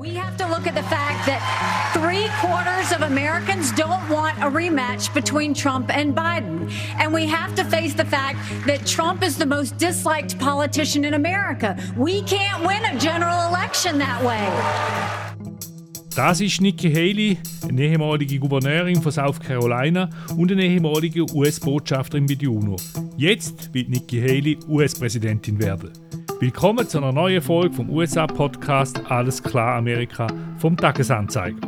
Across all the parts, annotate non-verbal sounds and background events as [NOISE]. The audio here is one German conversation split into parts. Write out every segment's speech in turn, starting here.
We have to look at the fact that three quarters of Americans don't want a rematch between Trump and Biden. And we have to face the fact that Trump is the most disliked politician in America. We can't win a general election that way. Das ist Nikki Haley, eine ehemalige Gouverneurin von South Carolina und eine ehemalige US-Botschafterin bei der UNO. Jetzt wird Nikki Haley US-Präsidentin werden. Willkommen zu einer neuen Folge vom USA-Podcast Alles klar Amerika vom Tagesanzeiger.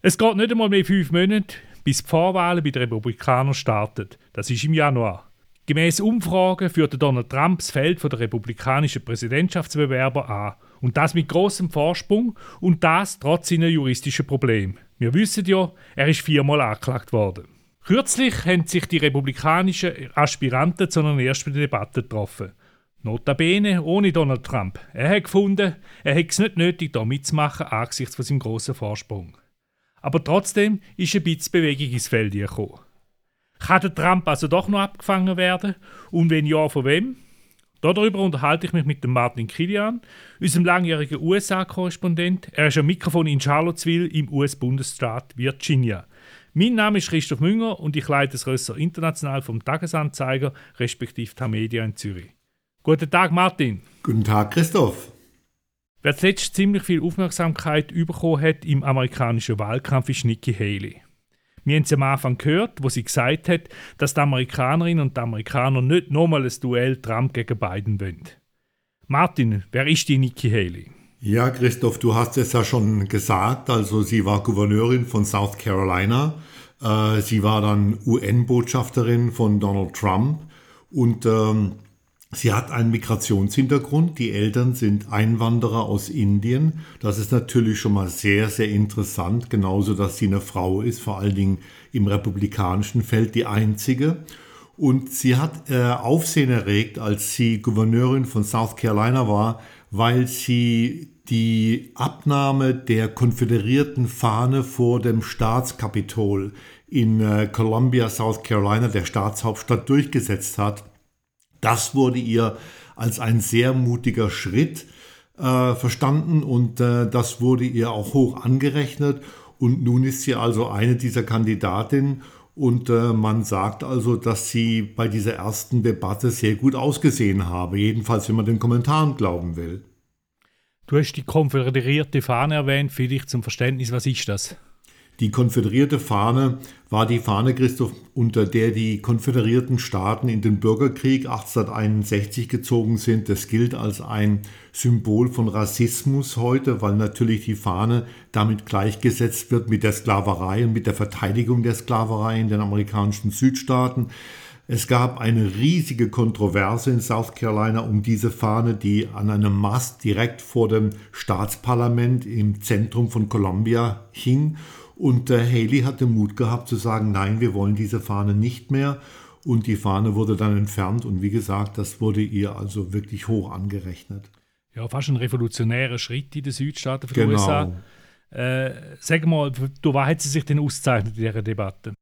Es geht nicht einmal mehr fünf Monate, bis die Vorwahlen bei den Republikanern starten. Das ist im Januar. Gemäß Umfragen führte Donald Trump das Feld der republikanischen Präsidentschaftsbewerber an. Und das mit großem Vorsprung und das trotz seiner juristischen Probleme. Wir wissen ja, er ist viermal angeklagt worden. Kürzlich haben sich die republikanischen Aspiranten zu einer ersten Debatte getroffen. Notabene ohne Donald Trump. Er hat gefunden, er hätte es nicht nötig, da mitzumachen angesichts von seinem grossen Vorsprung. Aber trotzdem ist ein bisschen Bewegung ins Feld gekommen. Kann der Trump also doch noch abgefangen werden? Und wenn ja, von wem? Darüber unterhalte ich mich mit dem Martin Kilian, unserem langjährigen USA-Korrespondent. Er ist am Mikrofon in Charlottesville im US-Bundesstaat Virginia. Mein Name ist Christoph Münger und ich leite das Rösser International vom Tagesanzeiger respektive Tamedia in Zürich. Guten Tag, Martin. Guten Tag, Christoph. Wer zuletzt ziemlich viel Aufmerksamkeit bekommen hat im amerikanischen Wahlkampf ist Nikki Haley. Wir haben sie am Anfang gehört, wo sie gesagt hat, dass die Amerikanerinnen und die Amerikaner nicht nochmal ein Duell Trump gegen Biden wollen. Martin, wer ist die Nikki Haley? Ja, Christoph, du hast es ja schon gesagt. Also sie war Gouverneurin von South Carolina. Äh, sie war dann UN-Botschafterin von Donald Trump und ähm, sie hat einen Migrationshintergrund. Die Eltern sind Einwanderer aus Indien. Das ist natürlich schon mal sehr, sehr interessant. Genauso, dass sie eine Frau ist, vor allen Dingen im republikanischen Feld die einzige. Und sie hat äh, Aufsehen erregt, als sie Gouverneurin von South Carolina war, weil sie die Abnahme der konföderierten Fahne vor dem Staatskapitol in äh, Columbia, South Carolina, der Staatshauptstadt, durchgesetzt hat. Das wurde ihr als ein sehr mutiger Schritt äh, verstanden und äh, das wurde ihr auch hoch angerechnet. Und nun ist sie also eine dieser Kandidatinnen und äh, man sagt also, dass sie bei dieser ersten Debatte sehr gut ausgesehen habe, jedenfalls wenn man den Kommentaren glauben will. Du hast die konföderierte Fahne erwähnt, vielleicht zum Verständnis, was ist das? Die konföderierte Fahne war die Fahne, Christoph, unter der die konföderierten Staaten in den Bürgerkrieg 1861 gezogen sind. Das gilt als ein Symbol von Rassismus heute, weil natürlich die Fahne damit gleichgesetzt wird mit der Sklaverei und mit der Verteidigung der Sklaverei in den amerikanischen Südstaaten. Es gab eine riesige Kontroverse in South Carolina um diese Fahne, die an einem Mast direkt vor dem Staatsparlament im Zentrum von Columbia hing. Und äh, Haley hatte Mut gehabt zu sagen, nein, wir wollen diese Fahne nicht mehr. Und die Fahne wurde dann entfernt. Und wie gesagt, das wurde ihr also wirklich hoch angerechnet. Ja, fast ein revolutionärer Schritt in den Südstaaten von genau. USA. Äh, sag mal, du was hat sie sich denn auszeichnet in dieser Debatte?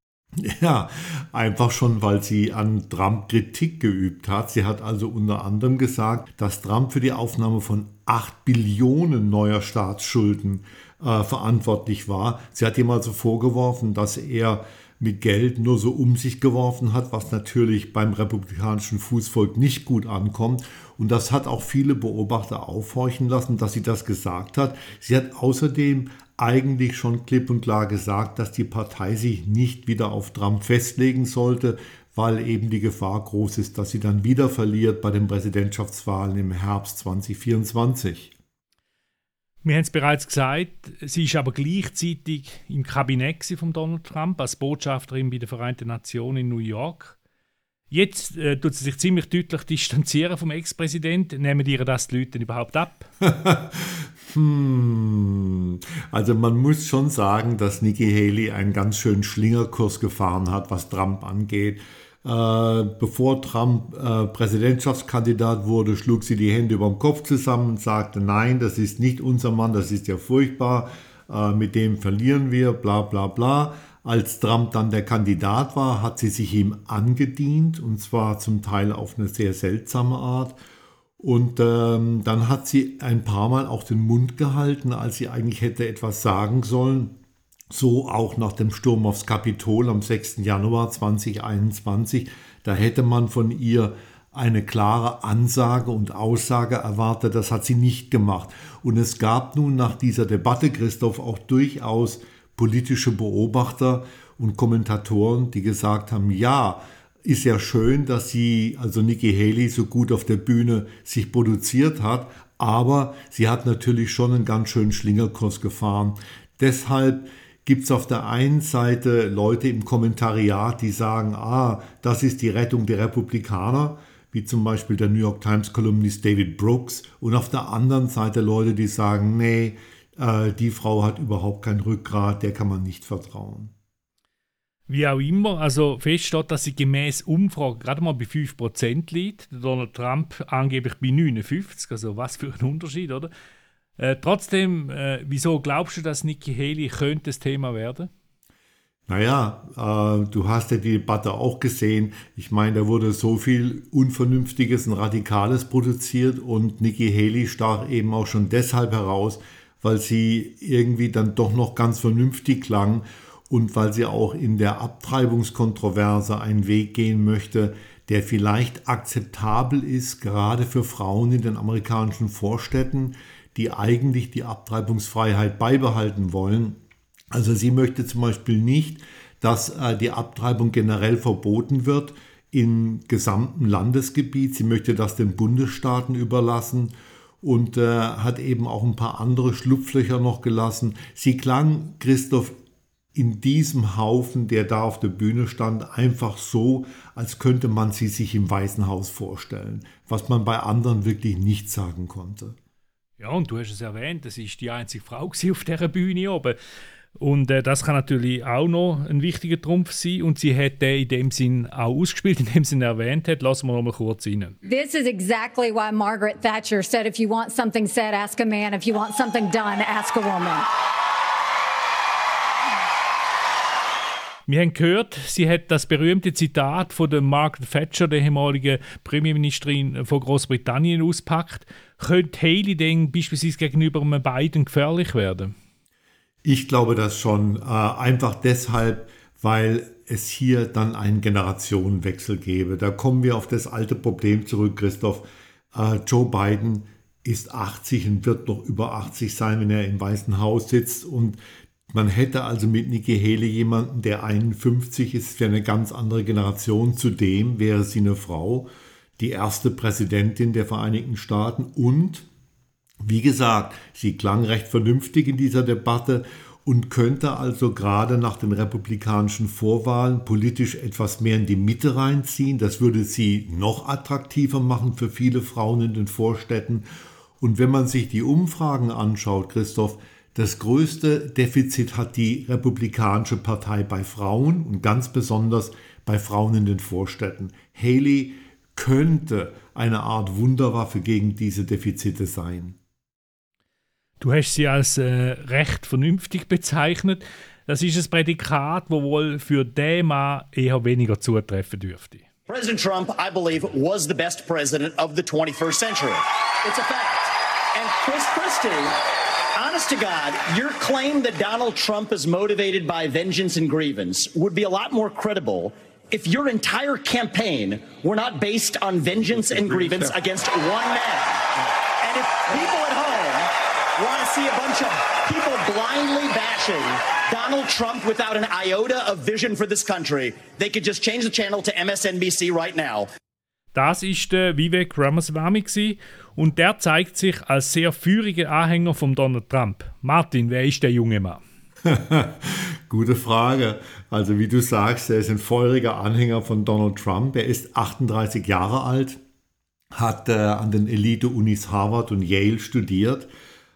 Ja, einfach schon, weil sie an Trump Kritik geübt hat. Sie hat also unter anderem gesagt, dass Trump für die Aufnahme von 8 Billionen neuer Staatsschulden äh, verantwortlich war. Sie hat ihm also vorgeworfen, dass er mit Geld nur so um sich geworfen hat, was natürlich beim republikanischen Fußvolk nicht gut ankommt. Und das hat auch viele Beobachter aufhorchen lassen, dass sie das gesagt hat. Sie hat außerdem eigentlich schon klipp und klar gesagt, dass die Partei sich nicht wieder auf Trump festlegen sollte, weil eben die Gefahr groß ist, dass sie dann wieder verliert bei den Präsidentschaftswahlen im Herbst 2024. Wir haben es bereits gesagt, sie ist aber gleichzeitig im Kabinett von Donald Trump als Botschafterin bei den Vereinten Nationen in New York. Jetzt äh, tut sie sich ziemlich deutlich distanzieren vom Ex-Präsident. Nehmen ihr das die Leute überhaupt ab? [LAUGHS] hm. Also man muss schon sagen, dass Nikki Haley einen ganz schönen Schlingerkurs gefahren hat, was Trump angeht. Äh, bevor Trump äh, Präsidentschaftskandidat wurde, schlug sie die Hände über den Kopf zusammen und sagte, nein, das ist nicht unser Mann, das ist ja furchtbar, äh, mit dem verlieren wir, bla bla bla. Als Trump dann der Kandidat war, hat sie sich ihm angedient, und zwar zum Teil auf eine sehr seltsame Art. Und ähm, dann hat sie ein paar Mal auch den Mund gehalten, als sie eigentlich hätte etwas sagen sollen. So auch nach dem Sturm aufs Kapitol am 6. Januar 2021. Da hätte man von ihr eine klare Ansage und Aussage erwartet. Das hat sie nicht gemacht. Und es gab nun nach dieser Debatte, Christoph, auch durchaus politische Beobachter und Kommentatoren, die gesagt haben, ja, ist ja schön, dass sie, also Nikki Haley, so gut auf der Bühne sich produziert hat, aber sie hat natürlich schon einen ganz schönen Schlingerkurs gefahren. Deshalb gibt es auf der einen Seite Leute im Kommentariat, die sagen, ah, das ist die Rettung der Republikaner, wie zum Beispiel der New York Times Kolumnist David Brooks, und auf der anderen Seite Leute, die sagen, nee, äh, die Frau hat überhaupt kein Rückgrat, der kann man nicht vertrauen. Wie auch immer, also feststeht, dass sie gemäß Umfrage gerade mal bei 5% liegt. Donald Trump angeblich bei 59%, also was für ein Unterschied, oder? Äh, trotzdem, äh, wieso glaubst du, dass Nikki Haley könnte das Thema werden? Naja, äh, du hast ja die Debatte auch gesehen. Ich meine, da wurde so viel Unvernünftiges und Radikales produziert und Nikki Haley stach eben auch schon deshalb heraus, weil sie irgendwie dann doch noch ganz vernünftig klang und weil sie auch in der Abtreibungskontroverse einen Weg gehen möchte, der vielleicht akzeptabel ist, gerade für Frauen in den amerikanischen Vorstädten, die eigentlich die Abtreibungsfreiheit beibehalten wollen. Also sie möchte zum Beispiel nicht, dass äh, die Abtreibung generell verboten wird im gesamten Landesgebiet. Sie möchte das den Bundesstaaten überlassen und äh, hat eben auch ein paar andere Schlupflöcher noch gelassen. Sie klang, Christoph, in diesem Haufen, der da auf der Bühne stand, einfach so, als könnte man sie sich im Weißen Haus vorstellen, was man bei anderen wirklich nicht sagen konnte. Ja, und du hast es erwähnt, das ist die einzige Frau [LAUGHS] auf dieser Bühne oben. Und äh, das kann natürlich auch noch ein wichtiger Trumpf sein. Und sie hat den in dem Sinn auch ausgespielt, [LAUGHS] in dem sie erwähnt hat. Lassen wir noch mal kurz rein. This is exactly why Margaret Thatcher said, if you want something said, ask a man. If you want something done, ask a woman. Wir haben gehört, sie hat das berühmte Zitat von der Margaret Thatcher, der ehemaligen Premierministerin von Großbritannien, auspackt. Könnte Haley denn beispielsweise gegenüber einem Biden gefährlich werden? Ich glaube das schon. Äh, einfach deshalb, weil es hier dann einen Generationenwechsel gäbe. Da kommen wir auf das alte Problem zurück, Christoph. Äh, Joe Biden ist 80 und wird noch über 80 sein, wenn er im Weißen Haus sitzt. Und man hätte also mit Nikki Haley jemanden, der 51 ist, für eine ganz andere Generation. Zudem wäre sie eine Frau, die erste Präsidentin der Vereinigten Staaten und wie gesagt, sie klang recht vernünftig in dieser Debatte und könnte also gerade nach den republikanischen Vorwahlen politisch etwas mehr in die Mitte reinziehen. Das würde sie noch attraktiver machen für viele Frauen in den Vorstädten. Und wenn man sich die Umfragen anschaut, Christoph, das größte Defizit hat die Republikanische Partei bei Frauen und ganz besonders bei Frauen in den Vorstädten. Haley könnte eine Art Wunderwaffe gegen diese Defizite sein. Du hast sie als äh, recht vernünftig bezeichnet. Das ist ein Prädikat, das wohl für den Mann eher weniger zutreffen dürfte. President Trump, I believe, was the best president of the 21st century. It's a fact. And Chris Christie honest to God, your claim that Donald Trump is motivated by vengeance and grievance would be a lot more credible if your entire campaign were not based on vengeance and grievance against one man. And if people at home want to see a bunch of people blindly bashing Donald Trump without an iota of vision for this country, they could just change the channel to MSNBC right now. Das ist der Vivek Ramaswamy und der zeigt sich als sehr führiger Anhänger von Donald Trump. Martin, wer ist der junge Mann? [LAUGHS] Gute Frage. Also wie du sagst, er ist ein feuriger Anhänger von Donald Trump. Er ist 38 Jahre alt, hat äh, an den Elite-Unis Harvard und Yale studiert,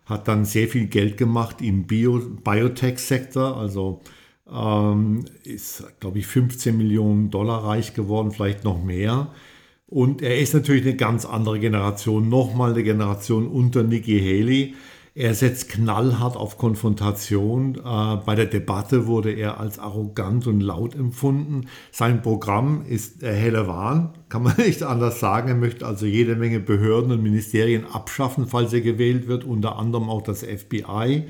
hat dann sehr viel Geld gemacht im Bio Biotech-Sektor, also ähm, ist, glaube ich, 15 Millionen Dollar reich geworden, vielleicht noch mehr. Und er ist natürlich eine ganz andere Generation, nochmal eine Generation unter Nikki Haley. Er setzt knallhart auf Konfrontation. Äh, bei der Debatte wurde er als arrogant und laut empfunden. Sein Programm ist der helle Wahn, kann man [LAUGHS] nicht anders sagen. Er möchte also jede Menge Behörden und Ministerien abschaffen, falls er gewählt wird, unter anderem auch das FBI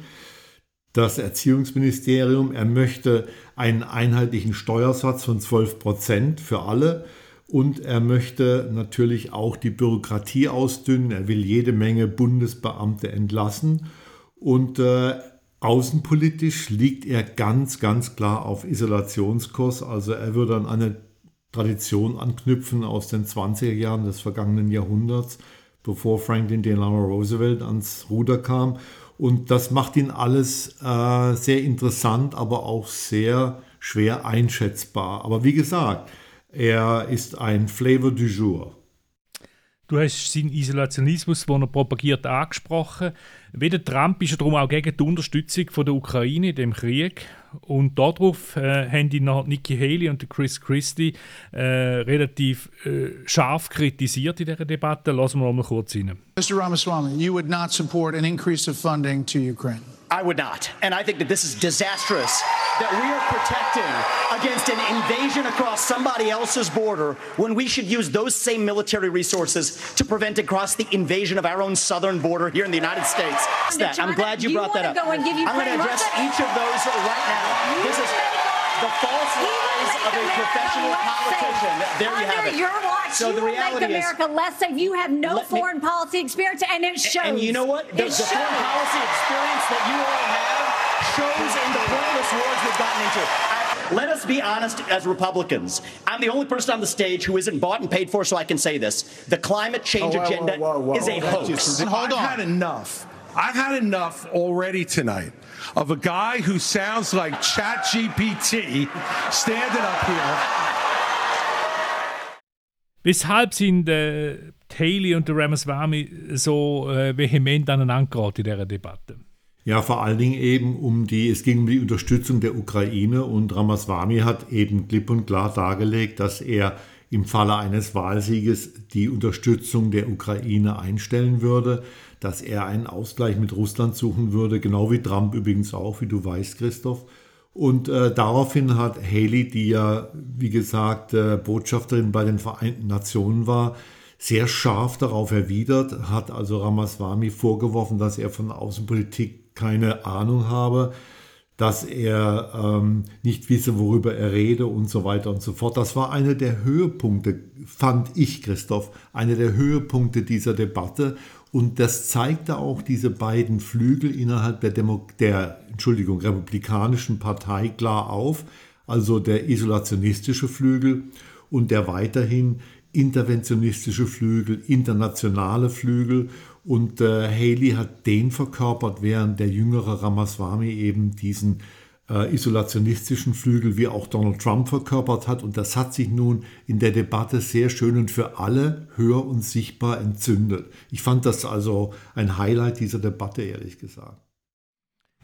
das Erziehungsministerium. Er möchte einen einheitlichen Steuersatz von 12 Prozent für alle und er möchte natürlich auch die Bürokratie ausdünnen. Er will jede Menge Bundesbeamte entlassen. Und äh, außenpolitisch liegt er ganz, ganz klar auf Isolationskurs. Also er würde an eine Tradition anknüpfen aus den 20er Jahren des vergangenen Jahrhunderts, bevor Franklin Delano Roosevelt ans Ruder kam. Und das macht ihn alles äh, sehr interessant, aber auch sehr schwer einschätzbar. Aber wie gesagt, er ist ein Flavor du jour. Du hast seinen Isolationismus, den er propagiert, angesprochen. Wie der Trump ist er darum auch gegen die Unterstützung von der Ukraine in dem Krieg. Und darauf äh, haben die noch Nikki Haley und Chris Christie äh, relativ äh, scharf kritisiert in dieser Debatte. Lassen wir mal kurz rein. Mr. Ramaswamy, you would not support an increase of funding to Ukraine. I would not. And I think that this is disastrous that we are protecting against an invasion across somebody else's border when we should use those same military resources to prevent across the invasion of our own southern border here in the United States. That. I'm glad you brought that up. I'm going to address each of those right now. This is the false lies of a professional politician. There you have it. Your watch, so the reality make America is, less safe. You have no foreign me, policy experience, and it shows. And you know what? The, the foreign policy experience that you all have shows in the pointless wars we've gotten into. I, let us be honest as Republicans. I'm the only person on the stage who isn't bought and paid for, so I can say this. The climate change oh, whoa, agenda whoa, whoa, is a hoax. Hold on. I've had enough. I've had enough already tonight of a guy who sounds like ChatGPT standing up here. Weshalb sind äh, Haley und der Ramaswamy so äh, vehement aneinander geraten in dieser Debatte? Ja, vor allen Dingen eben um die, es ging um die Unterstützung der Ukraine und Ramaswamy hat eben klipp und klar dargelegt, dass er im Falle eines Wahlsieges die Unterstützung der Ukraine einstellen würde dass er einen Ausgleich mit Russland suchen würde, genau wie Trump übrigens auch, wie du weißt, Christoph. Und äh, daraufhin hat Haley, die ja, wie gesagt, äh, Botschafterin bei den Vereinten Nationen war, sehr scharf darauf erwidert, hat also Ramaswamy vorgeworfen, dass er von Außenpolitik keine Ahnung habe, dass er ähm, nicht wisse, worüber er rede und so weiter und so fort. Das war einer der Höhepunkte, fand ich, Christoph, einer der Höhepunkte dieser Debatte. Und das zeigte auch diese beiden Flügel innerhalb der, Demo der Entschuldigung, republikanischen Partei klar auf, also der isolationistische Flügel und der weiterhin interventionistische Flügel, internationale Flügel. Und äh, Haley hat den verkörpert, während der jüngere Ramaswamy eben diesen äh, isolationistischen Flügel wie auch Donald Trump verkörpert hat. Und das hat sich nun in der Debatte sehr schön und für alle hör und sichtbar entzündet. Ich fand das also ein Highlight dieser Debatte, ehrlich gesagt.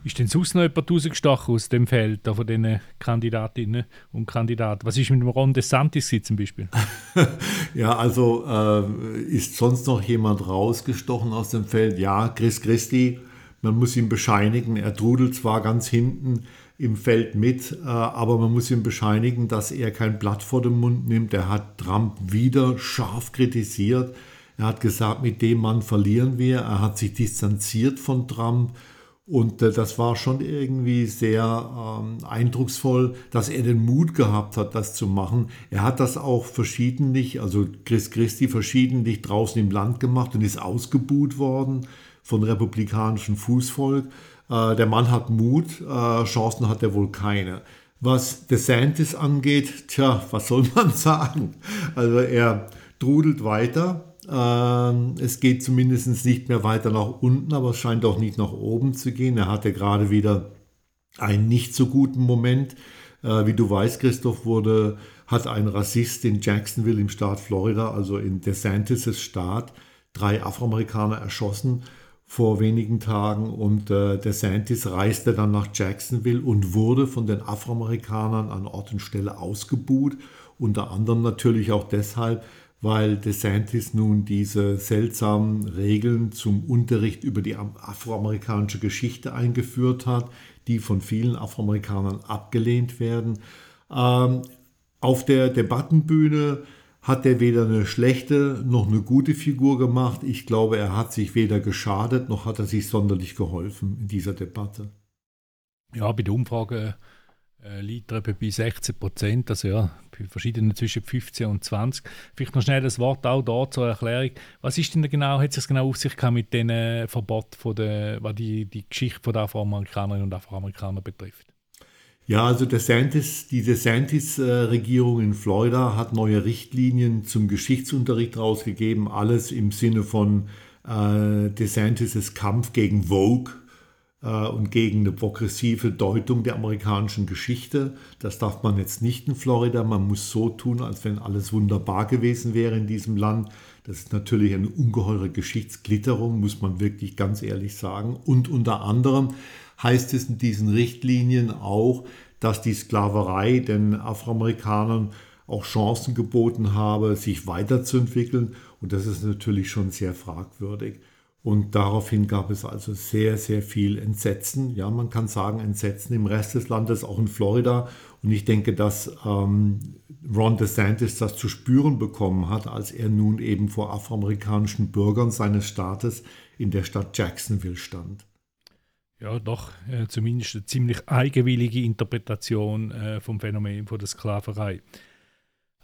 Ist denn sonst noch jemand rausgestochen aus dem Feld von diesen Kandidatinnen und Kandidaten? Was ist mit dem Ron DeSantis zum Beispiel? [LAUGHS] ja, also äh, ist sonst noch jemand rausgestochen aus dem Feld? Ja, Chris Christi, man muss ihm bescheinigen, er trudelt zwar ganz hinten, im Feld mit, äh, aber man muss ihm bescheinigen, dass er kein Blatt vor den Mund nimmt. Er hat Trump wieder scharf kritisiert. Er hat gesagt, mit dem Mann verlieren wir. Er hat sich distanziert von Trump. Und äh, das war schon irgendwie sehr ähm, eindrucksvoll, dass er den Mut gehabt hat, das zu machen. Er hat das auch verschiedentlich, also Chris Christi verschiedentlich draußen im Land gemacht und ist ausgebuht worden von republikanischem Fußvolk. Äh, der Mann hat Mut, äh, Chancen hat er wohl keine. Was DeSantis angeht, tja, was soll [LAUGHS] man sagen? Also er trudelt weiter. Ähm, es geht zumindest nicht mehr weiter nach unten, aber es scheint auch nicht nach oben zu gehen. Er hatte gerade wieder einen nicht so guten Moment. Äh, wie du weißt, Christoph, wurde, hat ein Rassist in Jacksonville im Staat Florida, also in DeSantis' Staat, drei Afroamerikaner erschossen vor wenigen Tagen und äh, der Santis reiste dann nach Jacksonville und wurde von den Afroamerikanern an Ort und Stelle ausgebuht. Unter anderem natürlich auch deshalb, weil DeSantis nun diese seltsamen Regeln zum Unterricht über die afroamerikanische Geschichte eingeführt hat, die von vielen Afroamerikanern abgelehnt werden. Ähm, auf der Debattenbühne hat er weder eine schlechte noch eine gute Figur gemacht. Ich glaube, er hat sich weder geschadet noch hat er sich sonderlich geholfen in dieser Debatte. Ja, bei der Umfrage äh, liegt er bei 16 Prozent, also ja, bei verschiedenen zwischen 15 und 20. Vielleicht noch schnell das Wort auch da zur Erklärung. Was ist denn genau, hat sich genau auf sich mit den äh, Verbot von der, was die, die Geschichte der Afroamerikanerinnen und Afroamerikaner betrifft? Ja, also DeSantis, die DeSantis-Regierung in Florida hat neue Richtlinien zum Geschichtsunterricht rausgegeben, alles im Sinne von äh, DeSantis' Kampf gegen Vogue, und gegen eine progressive Deutung der amerikanischen Geschichte. Das darf man jetzt nicht in Florida. Man muss so tun, als wenn alles wunderbar gewesen wäre in diesem Land. Das ist natürlich eine ungeheure Geschichtsglitterung, muss man wirklich ganz ehrlich sagen. Und unter anderem heißt es in diesen Richtlinien auch, dass die Sklaverei den Afroamerikanern auch Chancen geboten habe, sich weiterzuentwickeln. Und das ist natürlich schon sehr fragwürdig. Und daraufhin gab es also sehr, sehr viel Entsetzen. Ja, man kann sagen Entsetzen im Rest des Landes, auch in Florida. Und ich denke, dass ähm, Ron DeSantis das zu spüren bekommen hat, als er nun eben vor afroamerikanischen Bürgern seines Staates in der Stadt Jacksonville stand. Ja, doch, äh, zumindest eine ziemlich eigenwillige Interpretation äh, vom Phänomen von der Sklaverei.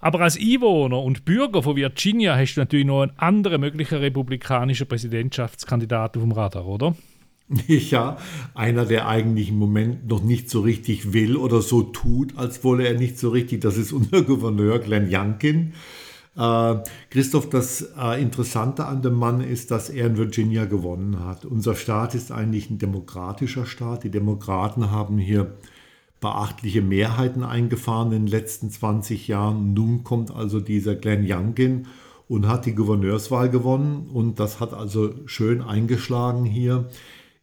Aber als Einwohner und Bürger von Virginia hast du natürlich noch einen anderen möglichen republikanischen Präsidentschaftskandidaten vom Radar, oder? [LAUGHS] Ja, einer, der eigentlich im Moment noch nicht so richtig will oder so tut, als wolle er nicht so richtig. Das ist unser [LAUGHS] Gouverneur Glenn Youngkin. Äh, Christoph, das äh, Interessante an dem Mann ist, dass er in Virginia gewonnen hat. Unser Staat ist eigentlich ein demokratischer Staat. Die Demokraten haben hier beachtliche Mehrheiten eingefahren in den letzten 20 Jahren. Nun kommt also dieser Glenn Youngkin und hat die Gouverneurswahl gewonnen und das hat also schön eingeschlagen hier.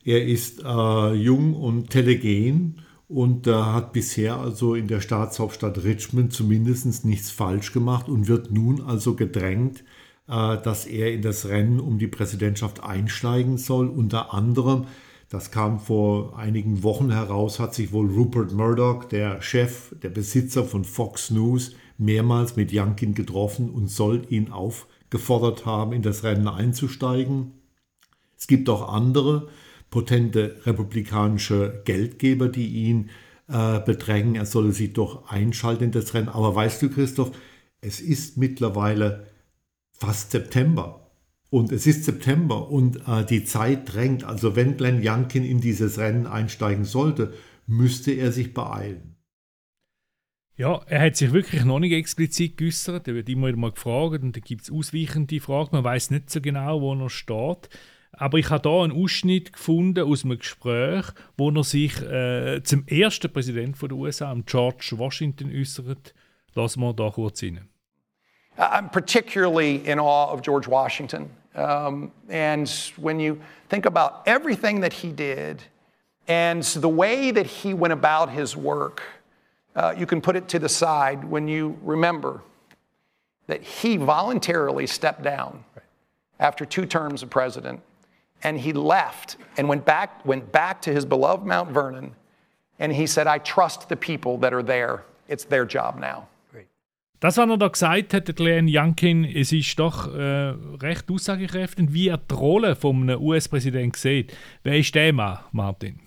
Er ist äh, jung und telegen und äh, hat bisher also in der Staatshauptstadt Richmond zumindest nichts falsch gemacht und wird nun also gedrängt, äh, dass er in das Rennen um die Präsidentschaft einsteigen soll, unter anderem das kam vor einigen Wochen heraus, hat sich wohl Rupert Murdoch, der Chef, der Besitzer von Fox News, mehrmals mit Youngkin getroffen und soll ihn aufgefordert haben, in das Rennen einzusteigen. Es gibt auch andere potente republikanische Geldgeber, die ihn äh, bedrängen, er solle sich doch einschalten in das Rennen. Aber weißt du, Christoph, es ist mittlerweile fast September. Und es ist September und äh, die Zeit drängt. Also wenn Glenn Youngkin in dieses Rennen einsteigen sollte, müsste er sich beeilen. Ja, er hat sich wirklich noch nicht explizit geäußert. Er wird immer wieder mal gefragt und da gibt es ausweichende Fragen. Man weiß nicht so genau, wo er steht. Aber ich habe hier einen Ausschnitt gefunden aus einem Gespräch, wo er sich äh, zum ersten Präsidenten der USA, George Washington, äußert. Lassen wir da kurz rein. I'm particularly in awe of George Washington. Um, and when you think about everything that he did and the way that he went about his work, uh, you can put it to the side when you remember that he voluntarily stepped down after two terms of president and he left and went back, went back to his beloved Mount Vernon and he said, I trust the people that are there. It's their job now. Das, was er da gesagt hat, Glenn Youngkin, es ist doch äh, recht aussagekräftig, wie er die Rolle einem US-Präsidenten sieht. Wer ist der Mann, Martin?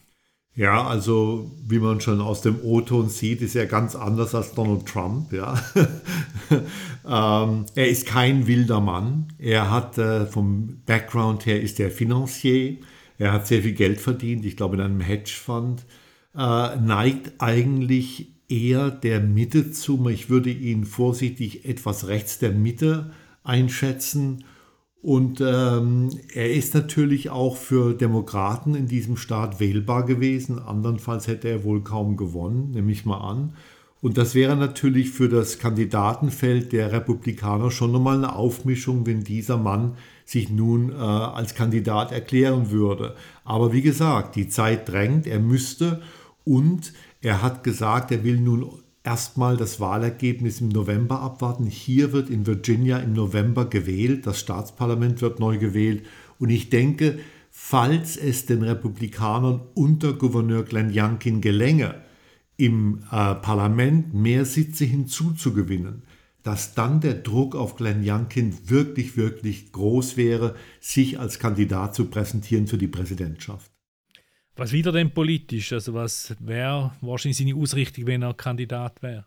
Ja, also wie man schon aus dem O-Ton sieht, ist er ganz anders als Donald Trump. Ja. [LAUGHS] ähm, er ist kein wilder Mann. Er hat äh, vom Background her ist er Financier. Er hat sehr viel Geld verdient, ich glaube in einem Hedgefonds. Äh, neigt eigentlich eher der Mitte zu. Ich würde ihn vorsichtig etwas rechts der Mitte einschätzen. Und ähm, er ist natürlich auch für Demokraten in diesem Staat wählbar gewesen. Andernfalls hätte er wohl kaum gewonnen, nehme ich mal an. Und das wäre natürlich für das Kandidatenfeld der Republikaner schon nochmal eine Aufmischung, wenn dieser Mann sich nun äh, als Kandidat erklären würde. Aber wie gesagt, die Zeit drängt, er müsste und er hat gesagt, er will nun erstmal das Wahlergebnis im November abwarten. Hier wird in Virginia im November gewählt, das Staatsparlament wird neu gewählt und ich denke, falls es den Republikanern unter Gouverneur Glenn Youngkin gelänge, im äh, Parlament mehr Sitze hinzuzugewinnen, dass dann der Druck auf Glenn Youngkin wirklich, wirklich groß wäre, sich als Kandidat zu präsentieren für die Präsidentschaft. Was wieder denn politisch? Also was wäre wahrscheinlich seine Ausrichtung, wenn er Kandidat wäre?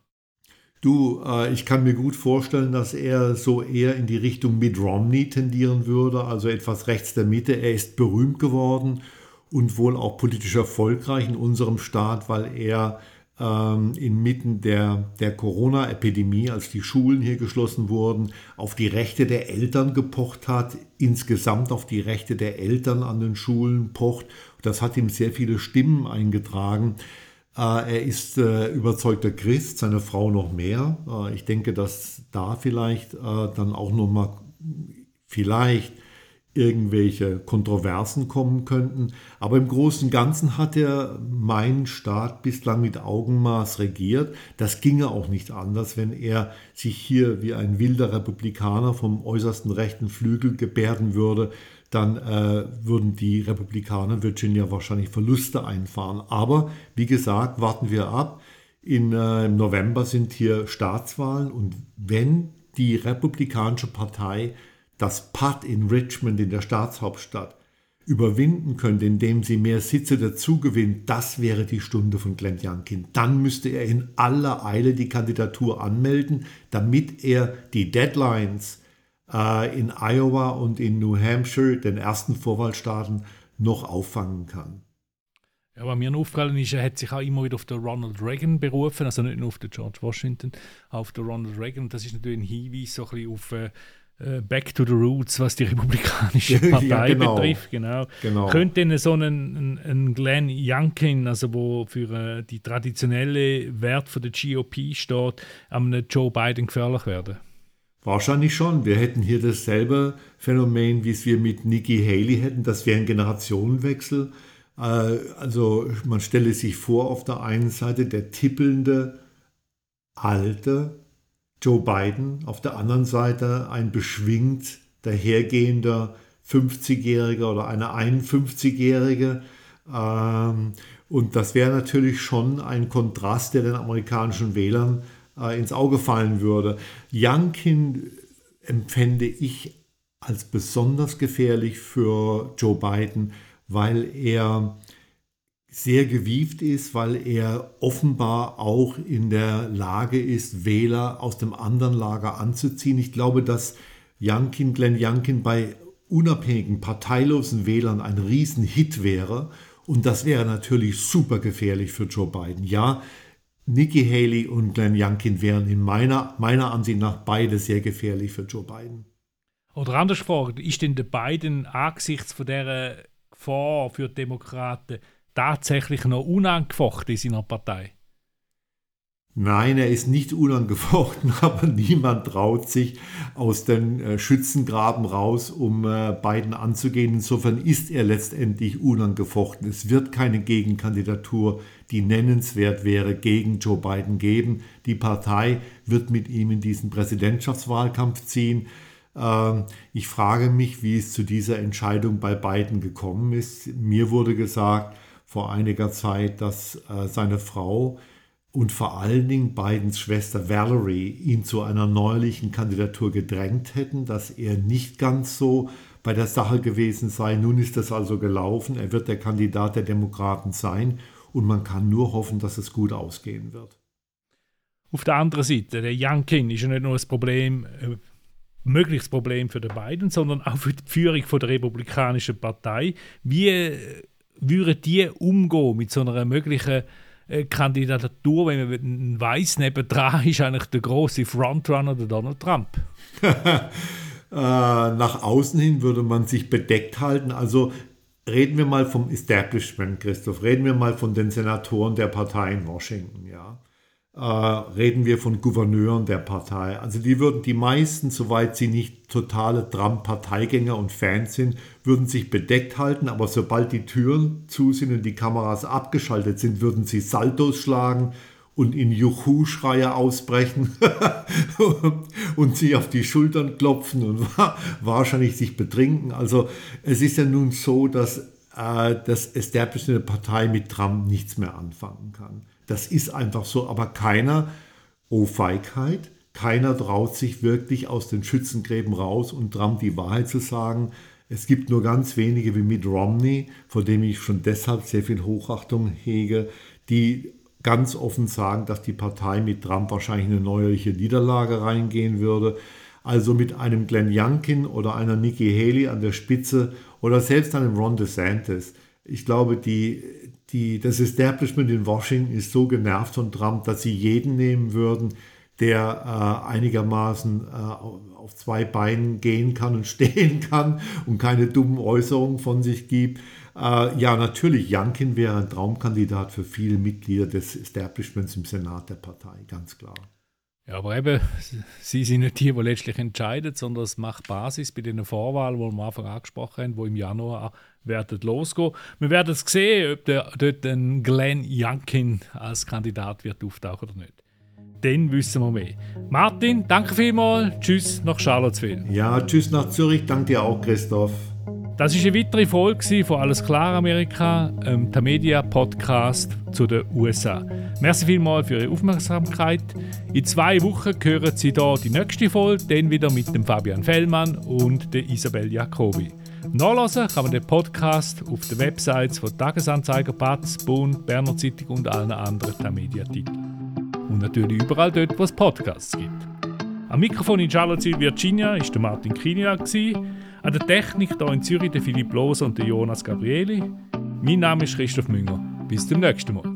Du, äh, ich kann mir gut vorstellen, dass er so eher in die Richtung Mitt Romney tendieren würde, also etwas rechts der Mitte. Er ist berühmt geworden und wohl auch politisch erfolgreich in unserem Staat, weil er ähm, inmitten der, der Corona-Epidemie, als die Schulen hier geschlossen wurden, auf die Rechte der Eltern gepocht hat, insgesamt auf die Rechte der Eltern an den Schulen pocht. Das hat ihm sehr viele Stimmen eingetragen. Äh, er ist äh, überzeugter Christ, seine Frau noch mehr. Äh, ich denke, dass da vielleicht dann auch noch mal vielleicht irgendwelche Kontroversen kommen könnten. Aber im Großen und Ganzen hat er meinen Staat bislang mit Augenmaß regiert. Das ginge auch nicht anders, wenn er sich hier wie ein wilder Republikaner vom äußersten rechten Flügel gebärden würde. Dann äh, würden die Republikaner Virginia wahrscheinlich Verluste einfahren. Aber wie gesagt, warten wir ab. In, äh, Im November sind hier Staatswahlen und wenn die Republikanische Partei das Patt in Richmond in der Staatshauptstadt überwinden könnte, indem sie mehr Sitze dazugewinnt, das wäre die Stunde von Glenn Youngkin. Dann müsste er in aller Eile die Kandidatur anmelden, damit er die Deadlines äh, in Iowa und in New Hampshire, den ersten Vorwahlstaaten, noch auffangen kann. Ja, was mir aufgefallen ist, er hat sich auch immer wieder auf den Ronald Reagan berufen, also nicht nur auf den George Washington, auf den Ronald Reagan. Das ist natürlich ein Hinweis so ein bisschen auf äh, äh, back to the Roots, was die Republikanische [LAUGHS] Partei ja, genau. betrifft. Genau. genau. Könnte denn so ein, ein, ein Glenn Youngkin, also wo für äh, die traditionelle Wert von der GOP steht, am Joe Biden gefährlich werden? Wahrscheinlich schon. Wir hätten hier dasselbe Phänomen, wie es wir mit Nikki Haley hätten. Das wäre ein Generationenwechsel. Äh, also man stelle sich vor, auf der einen Seite der tippelnde, alte, Joe Biden, auf der anderen Seite ein beschwingt dahergehender 50-Jähriger oder eine 51-Jährige. Ähm, und das wäre natürlich schon ein Kontrast, der den amerikanischen Wählern äh, ins Auge fallen würde. Youngkin empfände ich als besonders gefährlich für Joe Biden, weil er sehr gewieft ist, weil er offenbar auch in der Lage ist, Wähler aus dem anderen Lager anzuziehen. Ich glaube, dass Youngkin, Glenn Youngkin bei unabhängigen, parteilosen Wählern ein Riesenhit wäre. Und das wäre natürlich super gefährlich für Joe Biden. Ja, Nikki Haley und Glenn Youngkin wären in meiner, meiner Ansicht nach beide sehr gefährlich für Joe Biden. Oder anders gefragt, ist denn der Biden angesichts von dieser Gefahr für die Demokraten tatsächlich noch unangefochten in seiner Partei? Nein, er ist nicht unangefochten, [LAUGHS] aber niemand traut sich aus den äh, Schützengraben raus, um äh, Biden anzugehen. Insofern ist er letztendlich unangefochten. Es wird keine Gegenkandidatur, die nennenswert wäre, gegen Joe Biden geben. Die Partei wird mit ihm in diesen Präsidentschaftswahlkampf ziehen. Ähm, ich frage mich, wie es zu dieser Entscheidung bei Biden gekommen ist. Mir wurde gesagt, vor einiger Zeit, dass äh, seine Frau und vor allen Dingen Bidens Schwester Valerie ihn zu einer neuerlichen Kandidatur gedrängt hätten, dass er nicht ganz so bei der Sache gewesen sei. Nun ist das also gelaufen. Er wird der Kandidat der Demokraten sein und man kann nur hoffen, dass es gut ausgehen wird. Auf der anderen Seite, der Youngkin ist ja nicht nur ein Problem, ein äh, mögliches Problem für die beiden, sondern auch für die Führung der Republikanischen Partei. Wie äh, würden die umgehen mit so einer möglichen Kandidatur, wenn man weiß, nebendran ist eigentlich der große Frontrunner der Donald Trump? [LAUGHS] Äh, nach außen hin würde man sich bedeckt halten. Also reden wir mal vom Establishment, Christoph. Reden wir mal von den Senatoren der Partei in Washington. Ja äh, reden wir von Gouverneuren der Partei. Also die würden die meisten, soweit sie nicht totale Trump-Parteigänger und Fans sind, würden sich bedeckt halten, aber sobald die Türen zu sind und die Kameras abgeschaltet sind, würden sie Saltos schlagen und in Juhu-Schreie ausbrechen [LAUGHS] und sich auf die Schultern klopfen und wahrscheinlich sich betrinken. Also es ist ja nun so, dass äh, das Establishment der Partei mit Trump nichts mehr anfangen kann. Das ist einfach so, aber keiner, oh Feigheit, keiner traut sich wirklich aus den Schützengräben raus und Trump die Wahrheit zu sagen. Es gibt nur ganz wenige wie Mitt Romney, vor dem ich schon deshalb sehr viel Hochachtung hege, die ganz offen sagen, dass die Partei mit Trump wahrscheinlich eine neuerliche Niederlage reingehen würde. Also mit einem Glenn Youngkin oder einer Nikki Haley an der Spitze oder selbst einem Ron DeSantis. Ich glaube, die, die, das Establishment in Washington ist so genervt von Trump, dass sie jeden nehmen würden, der äh, einigermaßen äh, auf zwei Beinen gehen kann und [LAUGHS] stehen kann und keine dummen Äußerungen von sich gibt. Äh, ja, natürlich, Jankin wäre ein Traumkandidat für viele Mitglieder des Establishments im Senat der Partei, ganz klar. Ja, aber eben, sie sind nicht die, die letztlich entscheiden, sondern es macht Basis bei den Vorwahlen, die wir am Anfang angesprochen haben, die im Januar werden losgehen. Wir werden sehen, ob der, dort ein Glenn Youngkin als Kandidat wird auftauchen oder nicht. Dann wissen wir mehr. Martin, danke vielmals. Tschüss nach Charlottesville. Ja, tschüss nach Zürich. Danke dir auch, Christoph. Das ist eine weitere Folge von Alles klar Amerika, ähm, der Media-Podcast zu den USA. Merci vielmals für Ihre Aufmerksamkeit. In zwei Wochen hören Sie hier die nächste Folge, dann wieder mit dem Fabian Fellmann und der Isabel Jacobi. Nachlesen kann man den Podcast auf den Websites von Tagesanzeiger, Batz, Bund, Berner Zeitung und allen anderen Media-Titeln. Und natürlich überall dort, wo es Podcasts gibt. Am Mikrofon in Charlottesville, Virginia, war Martin Kinia. An der Technik hier in Zürich der Philipp Loser und der Jonas Gabrieli. Mein Name ist Christoph Münger. Bis zum nächsten Mal.